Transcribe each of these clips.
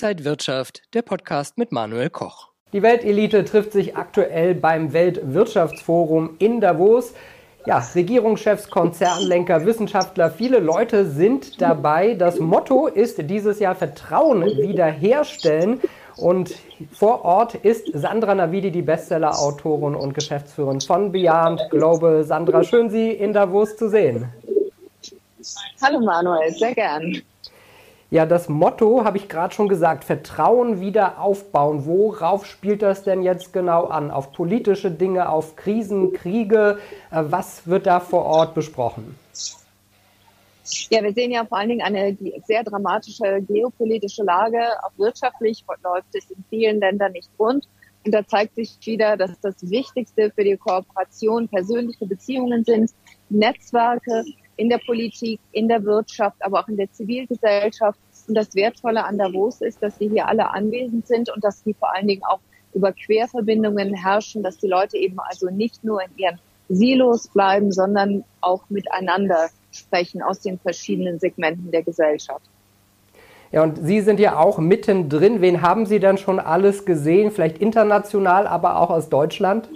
Inside Wirtschaft, der Podcast mit Manuel Koch. Die Weltelite trifft sich aktuell beim Weltwirtschaftsforum in Davos. Ja, Regierungschefs, Konzernlenker, Wissenschaftler, viele Leute sind dabei. Das Motto ist dieses Jahr Vertrauen wiederherstellen. Und vor Ort ist Sandra Navidi, die Bestseller-Autorin und Geschäftsführerin von Beyond Global. Sandra, schön Sie in Davos zu sehen. Hallo Manuel, sehr gern. Ja, das Motto habe ich gerade schon gesagt, Vertrauen wieder aufbauen. Worauf spielt das denn jetzt genau an? Auf politische Dinge, auf Krisen, Kriege? Äh, was wird da vor Ort besprochen? Ja, wir sehen ja vor allen Dingen eine sehr dramatische geopolitische Lage. Auch wirtschaftlich läuft es in vielen Ländern nicht rund. Und da zeigt sich wieder, dass das Wichtigste für die Kooperation persönliche Beziehungen sind, Netzwerke, in der Politik, in der Wirtschaft, aber auch in der Zivilgesellschaft. Und das Wertvolle an Davos ist, dass wir hier alle anwesend sind und dass die vor allen Dingen auch über Querverbindungen herrschen, dass die Leute eben also nicht nur in ihren Silos bleiben, sondern auch miteinander sprechen aus den verschiedenen Segmenten der Gesellschaft. Ja, und Sie sind ja auch mittendrin. Wen haben Sie dann schon alles gesehen? Vielleicht international, aber auch aus Deutschland?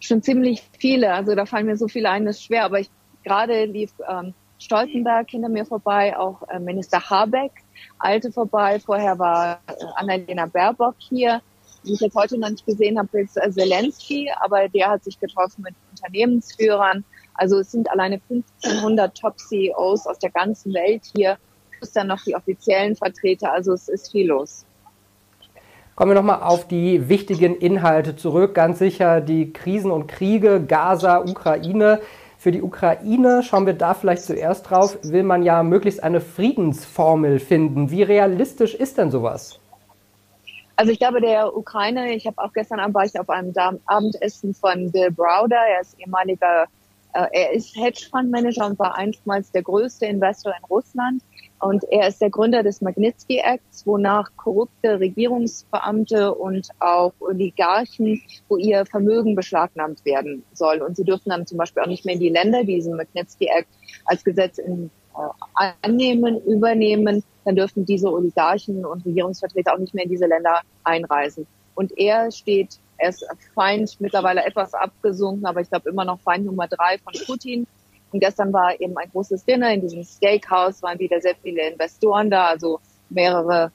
Schon ziemlich viele. Also da fallen mir so viele ein, das ist schwer. Aber ich gerade lief ähm, Stoltenberg hinter mir vorbei, auch äh, Minister Habeck alte vorbei. Vorher war äh, Annalena Baerbock hier. Die ich jetzt heute noch nicht gesehen habe, ist äh, Zelensky, aber der hat sich getroffen mit Unternehmensführern. Also es sind alleine 1500 Top-CEOs aus der ganzen Welt hier, plus dann noch die offiziellen Vertreter. Also es ist viel los. Kommen wir nochmal auf die wichtigen Inhalte zurück. Ganz sicher die Krisen und Kriege, Gaza, Ukraine. Für die Ukraine, schauen wir da vielleicht zuerst drauf, will man ja möglichst eine Friedensformel finden. Wie realistisch ist denn sowas? Also ich glaube, der Ukraine, ich habe auch gestern Abend war ich auf einem Abendessen von Bill Browder, er ist ehemaliger, er ist Hedgefondsmanager und war einstmals der größte Investor in Russland. Und er ist der Gründer des Magnitsky Acts, wonach korrupte Regierungsbeamte und auch Oligarchen, wo ihr Vermögen beschlagnahmt werden soll. Und sie dürfen dann zum Beispiel auch nicht mehr in die Länder, die diesen Magnitsky Act als Gesetz in, äh, annehmen, übernehmen. Dann dürfen diese Oligarchen und Regierungsvertreter auch nicht mehr in diese Länder einreisen. Und er steht, er ist Feind, mittlerweile etwas abgesunken, aber ich glaube immer noch Feind Nummer drei von Putin und gestern war eben ein großes Dinner in diesem Steakhouse, waren wieder sehr viele Investoren da, also mehrere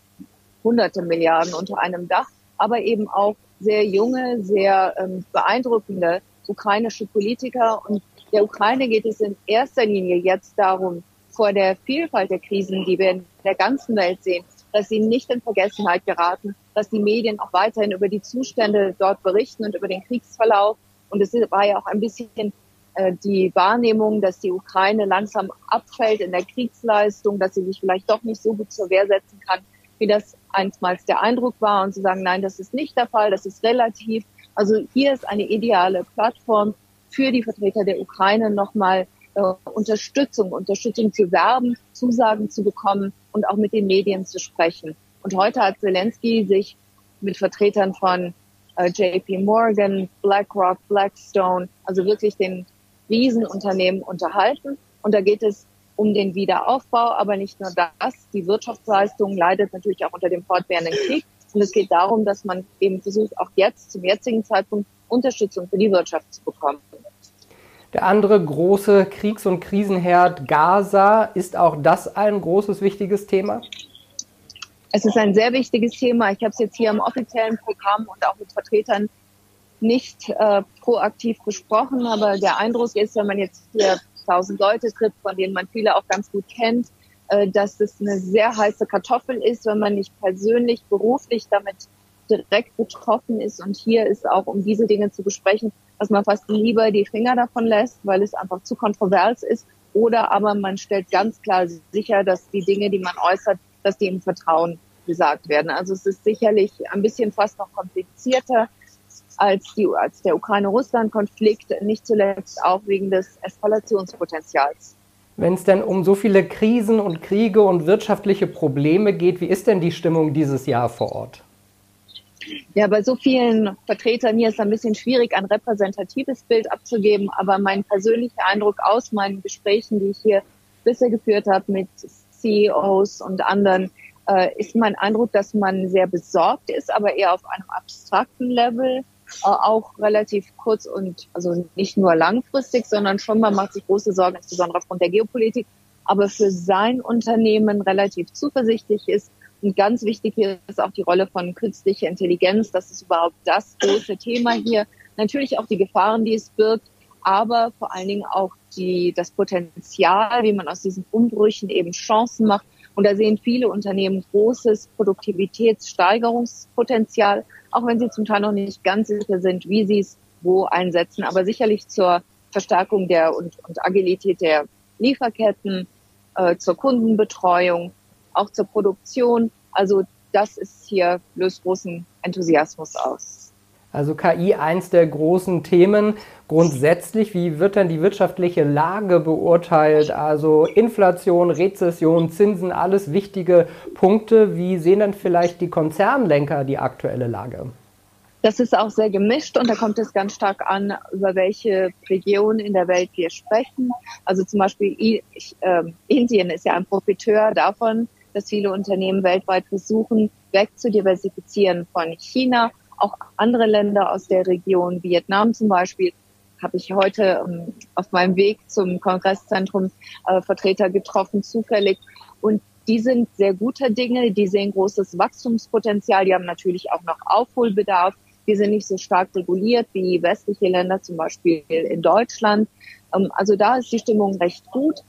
hunderte Milliarden unter einem Dach, aber eben auch sehr junge, sehr ähm, beeindruckende ukrainische Politiker. Und der Ukraine geht es in erster Linie jetzt darum, vor der Vielfalt der Krisen, die wir in der ganzen Welt sehen, dass sie nicht in Vergessenheit geraten, dass die Medien auch weiterhin über die Zustände dort berichten und über den Kriegsverlauf. Und es war ja auch ein bisschen äh, die Wahrnehmung, dass die Ukraine langsam abfällt in der Kriegsleistung, dass sie sich vielleicht doch nicht so gut zur Wehr setzen kann, wie das einstmals der Eindruck war und zu sagen, nein, das ist nicht der Fall, das ist relativ. Also hier ist eine ideale Plattform für die Vertreter der Ukraine nochmal äh, Unterstützung, Unterstützung zu werben, Zusagen zu bekommen und auch mit den Medien zu sprechen. Und heute hat Zelensky sich mit Vertretern von äh, JP Morgan, BlackRock, Blackstone, also wirklich den Riesenunternehmen unterhalten. Und da geht es um den Wiederaufbau, aber nicht nur das. Die Wirtschaftsleistung leidet natürlich auch unter dem fortwährenden Krieg. Und es geht darum, dass man eben versucht, auch jetzt zum jetzigen Zeitpunkt Unterstützung für die Wirtschaft zu bekommen. Der andere große Kriegs- und Krisenherd Gaza, ist auch das ein großes, wichtiges Thema? Es ist ein sehr wichtiges Thema. Ich habe es jetzt hier im offiziellen Programm und auch mit Vertretern nicht äh, proaktiv besprochen, aber der Eindruck ist, wenn man jetzt hier tausend Leute trifft, von denen man viele auch ganz gut kennt, äh, dass es eine sehr heiße Kartoffel ist, wenn man nicht persönlich, beruflich damit direkt betroffen ist. Und hier ist auch, um diese Dinge zu besprechen, dass man fast lieber die Finger davon lässt, weil es einfach zu kontrovers ist. Oder aber man stellt ganz klar sicher, dass die Dinge, die man äußert, dass die im Vertrauen gesagt werden. Also es ist sicherlich ein bisschen fast noch komplizierter als, die, als der Ukraine-Russland-Konflikt, nicht zuletzt auch wegen des Eskalationspotenzials. Wenn es denn um so viele Krisen und Kriege und wirtschaftliche Probleme geht, wie ist denn die Stimmung dieses Jahr vor Ort? Ja, bei so vielen Vertretern hier ist es ein bisschen schwierig, ein repräsentatives Bild abzugeben, aber mein persönlicher Eindruck aus meinen Gesprächen, die ich hier bisher geführt habe mit CEOs und anderen, äh, ist mein Eindruck, dass man sehr besorgt ist, aber eher auf einem abstrakten Level, äh, auch relativ kurz und also nicht nur langfristig, sondern schon man macht sich große Sorgen, insbesondere aufgrund der Geopolitik, aber für sein Unternehmen relativ zuversichtlich ist. Und ganz wichtig hier ist auch die Rolle von künstlicher Intelligenz. Das ist überhaupt das große Thema hier. Natürlich auch die Gefahren, die es birgt, aber vor allen Dingen auch die, das Potenzial, wie man aus diesen Umbrüchen eben Chancen macht und da sehen viele Unternehmen großes Produktivitätssteigerungspotenzial, auch wenn sie zum Teil noch nicht ganz sicher sind, wie sie es wo einsetzen, aber sicherlich zur Verstärkung der und, und Agilität der Lieferketten, äh, zur Kundenbetreuung, auch zur Produktion. Also das ist hier löst großen Enthusiasmus aus. Also KI eins der großen Themen. Grundsätzlich, wie wird denn die wirtschaftliche Lage beurteilt? Also Inflation, Rezession, Zinsen, alles wichtige Punkte. Wie sehen denn vielleicht die Konzernlenker die aktuelle Lage? Das ist auch sehr gemischt und da kommt es ganz stark an, über welche Region in der Welt wir sprechen. Also zum Beispiel ich, äh, Indien ist ja ein Profiteur davon, dass viele Unternehmen weltweit versuchen, wegzudiversifizieren von China auch andere Länder aus der Region, Vietnam zum Beispiel, habe ich heute ähm, auf meinem Weg zum Kongresszentrum äh, Vertreter getroffen, zufällig. Und die sind sehr guter Dinge, die sehen großes Wachstumspotenzial, die haben natürlich auch noch Aufholbedarf. Die sind nicht so stark reguliert wie westliche Länder, zum Beispiel in Deutschland. Ähm, also da ist die Stimmung recht gut.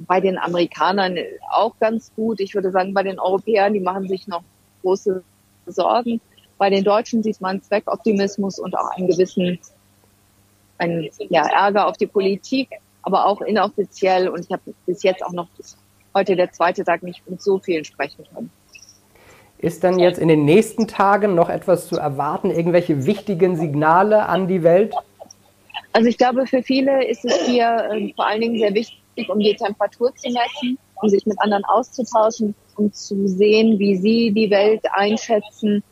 Ähm, bei den Amerikanern auch ganz gut. Ich würde sagen, bei den Europäern, die machen sich noch große Sorgen. Bei den Deutschen sieht man Zweckoptimismus und auch einen gewissen einen, ja, Ärger auf die Politik, aber auch inoffiziell. Und ich habe bis jetzt auch noch heute der zweite Tag nicht mit so vielen sprechen können. Ist dann jetzt in den nächsten Tagen noch etwas zu erwarten, irgendwelche wichtigen Signale an die Welt? Also ich glaube, für viele ist es hier äh, vor allen Dingen sehr wichtig, um die Temperatur zu messen, um sich mit anderen auszutauschen, um zu sehen, wie sie die Welt einschätzen,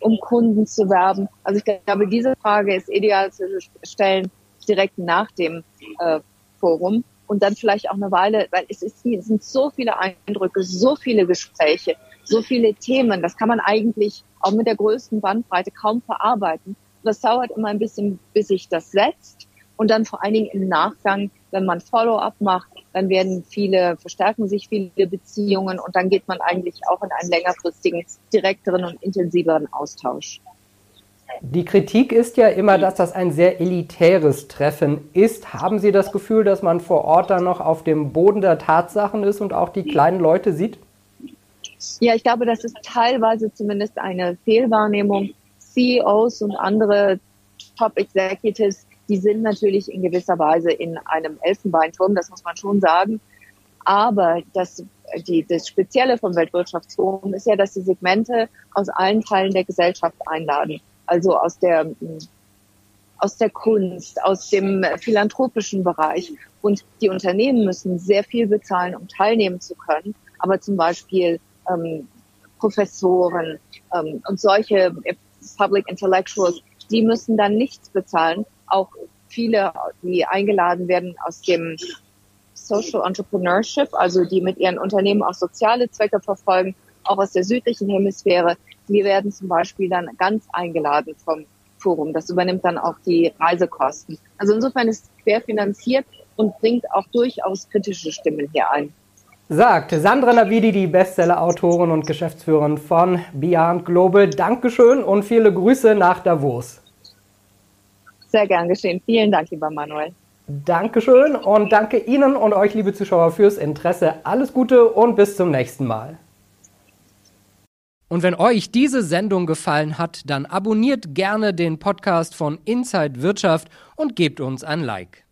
um Kunden zu werben? Also ich glaube, diese Frage ist ideal zu stellen direkt nach dem äh, Forum und dann vielleicht auch eine Weile, weil es, ist, es sind so viele Eindrücke, so viele Gespräche, so viele Themen. Das kann man eigentlich auch mit der größten Bandbreite kaum verarbeiten. Das dauert immer ein bisschen, bis sich das setzt und dann vor allen Dingen im Nachgang, wenn man Follow-up macht, dann werden viele, verstärken sich viele Beziehungen und dann geht man eigentlich auch in einen längerfristigen, direkteren und intensiveren Austausch. Die Kritik ist ja immer, dass das ein sehr elitäres Treffen ist. Haben Sie das Gefühl, dass man vor Ort dann noch auf dem Boden der Tatsachen ist und auch die kleinen Leute sieht? Ja, ich glaube, das ist teilweise zumindest eine Fehlwahrnehmung. CEOs und andere Top Executives die sind natürlich in gewisser Weise in einem Elfenbeinturm, das muss man schon sagen. Aber das, die, das Spezielle vom Weltwirtschaftsforum ist ja, dass die Segmente aus allen Teilen der Gesellschaft einladen. Also aus der, aus der Kunst, aus dem philanthropischen Bereich. Und die Unternehmen müssen sehr viel bezahlen, um teilnehmen zu können. Aber zum Beispiel ähm, Professoren ähm, und solche Public Intellectuals, die müssen dann nichts bezahlen, auch viele, die eingeladen werden aus dem Social Entrepreneurship, also die mit ihren Unternehmen auch soziale Zwecke verfolgen, auch aus der südlichen Hemisphäre, die werden zum Beispiel dann ganz eingeladen vom Forum. Das übernimmt dann auch die Reisekosten. Also insofern ist es querfinanziert und bringt auch durchaus kritische Stimmen hier ein. Sagt Sandra Navidi, die Bestseller-Autorin und Geschäftsführerin von Beyond Global. Dankeschön und viele Grüße nach Davos. Sehr gern geschehen. Vielen Dank, lieber Manuel. Dankeschön und danke Ihnen und euch, liebe Zuschauer, fürs Interesse. Alles Gute und bis zum nächsten Mal. Und wenn euch diese Sendung gefallen hat, dann abonniert gerne den Podcast von Inside Wirtschaft und gebt uns ein Like.